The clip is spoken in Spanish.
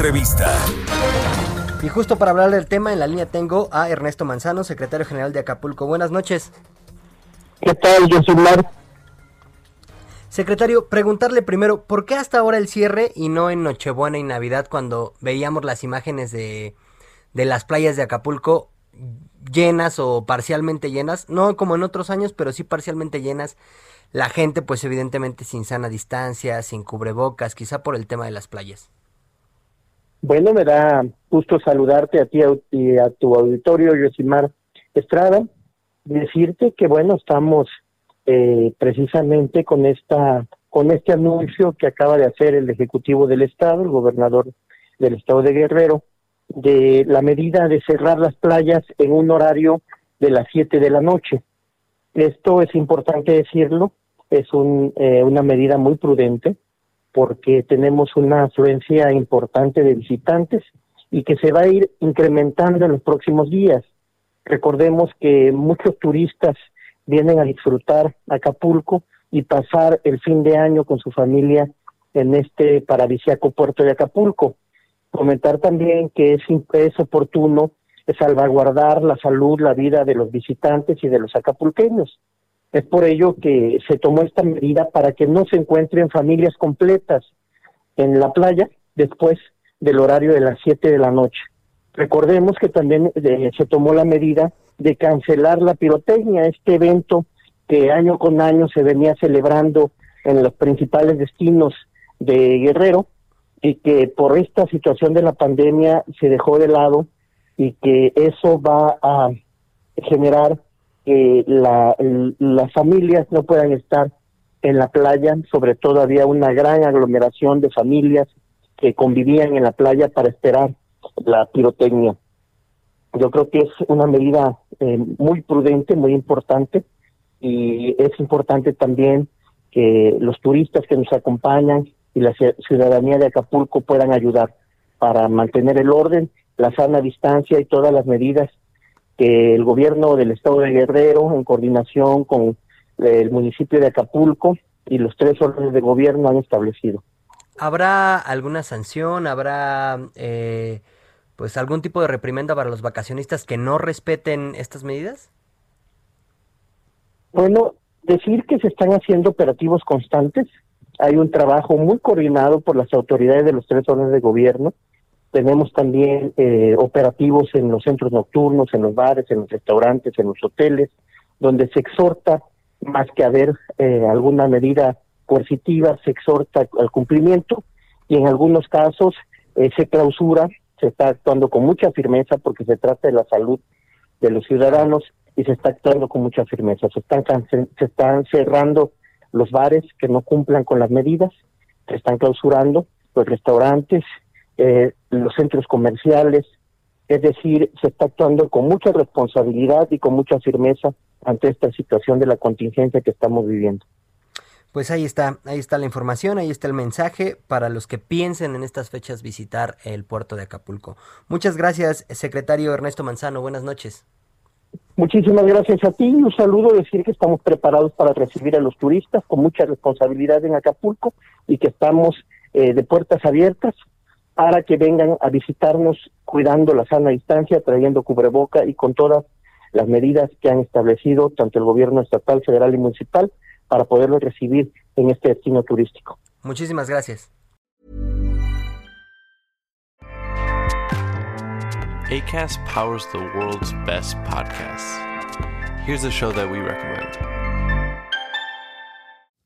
Entrevista. Y justo para hablar del tema, en la línea tengo a Ernesto Manzano, secretario general de Acapulco. Buenas noches. ¿Qué tal, Josimar? Secretario, preguntarle primero, ¿por qué hasta ahora el cierre y no en Nochebuena y Navidad cuando veíamos las imágenes de, de las playas de Acapulco llenas o parcialmente llenas? No como en otros años, pero sí parcialmente llenas. La gente, pues evidentemente sin sana distancia, sin cubrebocas, quizá por el tema de las playas. Bueno, me da gusto saludarte a ti y a tu auditorio, Josimar Estrada. Decirte que, bueno, estamos eh, precisamente con esta con este anuncio que acaba de hacer el Ejecutivo del Estado, el gobernador del Estado de Guerrero, de la medida de cerrar las playas en un horario de las 7 de la noche. Esto es importante decirlo, es un, eh, una medida muy prudente porque tenemos una afluencia importante de visitantes y que se va a ir incrementando en los próximos días. Recordemos que muchos turistas vienen a disfrutar Acapulco y pasar el fin de año con su familia en este paradisíaco puerto de Acapulco. Comentar también que es, es oportuno salvaguardar la salud, la vida de los visitantes y de los acapulqueños. Es por ello que se tomó esta medida para que no se encuentren familias completas en la playa después del horario de las 7 de la noche. Recordemos que también eh, se tomó la medida de cancelar la pirotecnia, este evento que año con año se venía celebrando en los principales destinos de Guerrero y que por esta situación de la pandemia se dejó de lado y que eso va a generar que la, las familias no puedan estar en la playa, sobre todo había una gran aglomeración de familias que convivían en la playa para esperar la pirotecnia. Yo creo que es una medida eh, muy prudente, muy importante, y es importante también que los turistas que nos acompañan y la ciudadanía de Acapulco puedan ayudar para mantener el orden, la sana distancia y todas las medidas que el gobierno del estado de Guerrero, en coordinación con el municipio de Acapulco y los tres órdenes de gobierno han establecido. ¿Habrá alguna sanción? ¿Habrá eh, pues algún tipo de reprimenda para los vacacionistas que no respeten estas medidas? Bueno, decir que se están haciendo operativos constantes. Hay un trabajo muy coordinado por las autoridades de los tres órdenes de gobierno. Tenemos también eh, operativos en los centros nocturnos, en los bares, en los restaurantes, en los hoteles, donde se exhorta, más que haber eh, alguna medida coercitiva, se exhorta al cumplimiento y en algunos casos eh, se clausura, se está actuando con mucha firmeza porque se trata de la salud de los ciudadanos y se está actuando con mucha firmeza. Se están, se están cerrando los bares que no cumplan con las medidas, se están clausurando los restaurantes, eh, los centros comerciales, es decir, se está actuando con mucha responsabilidad y con mucha firmeza ante esta situación de la contingencia que estamos viviendo. Pues ahí está, ahí está la información, ahí está el mensaje para los que piensen en estas fechas visitar el puerto de Acapulco. Muchas gracias, secretario Ernesto Manzano, buenas noches. Muchísimas gracias a ti y un saludo, decir que estamos preparados para recibir a los turistas con mucha responsabilidad en Acapulco y que estamos eh, de puertas abiertas para que vengan a visitarnos cuidando la sana distancia, trayendo cubreboca y con todas las medidas que han establecido tanto el gobierno estatal, federal y municipal para poderlos recibir en este destino turístico. Muchísimas gracias. ACAST powers the world's best podcasts. Here's a show that we recommend.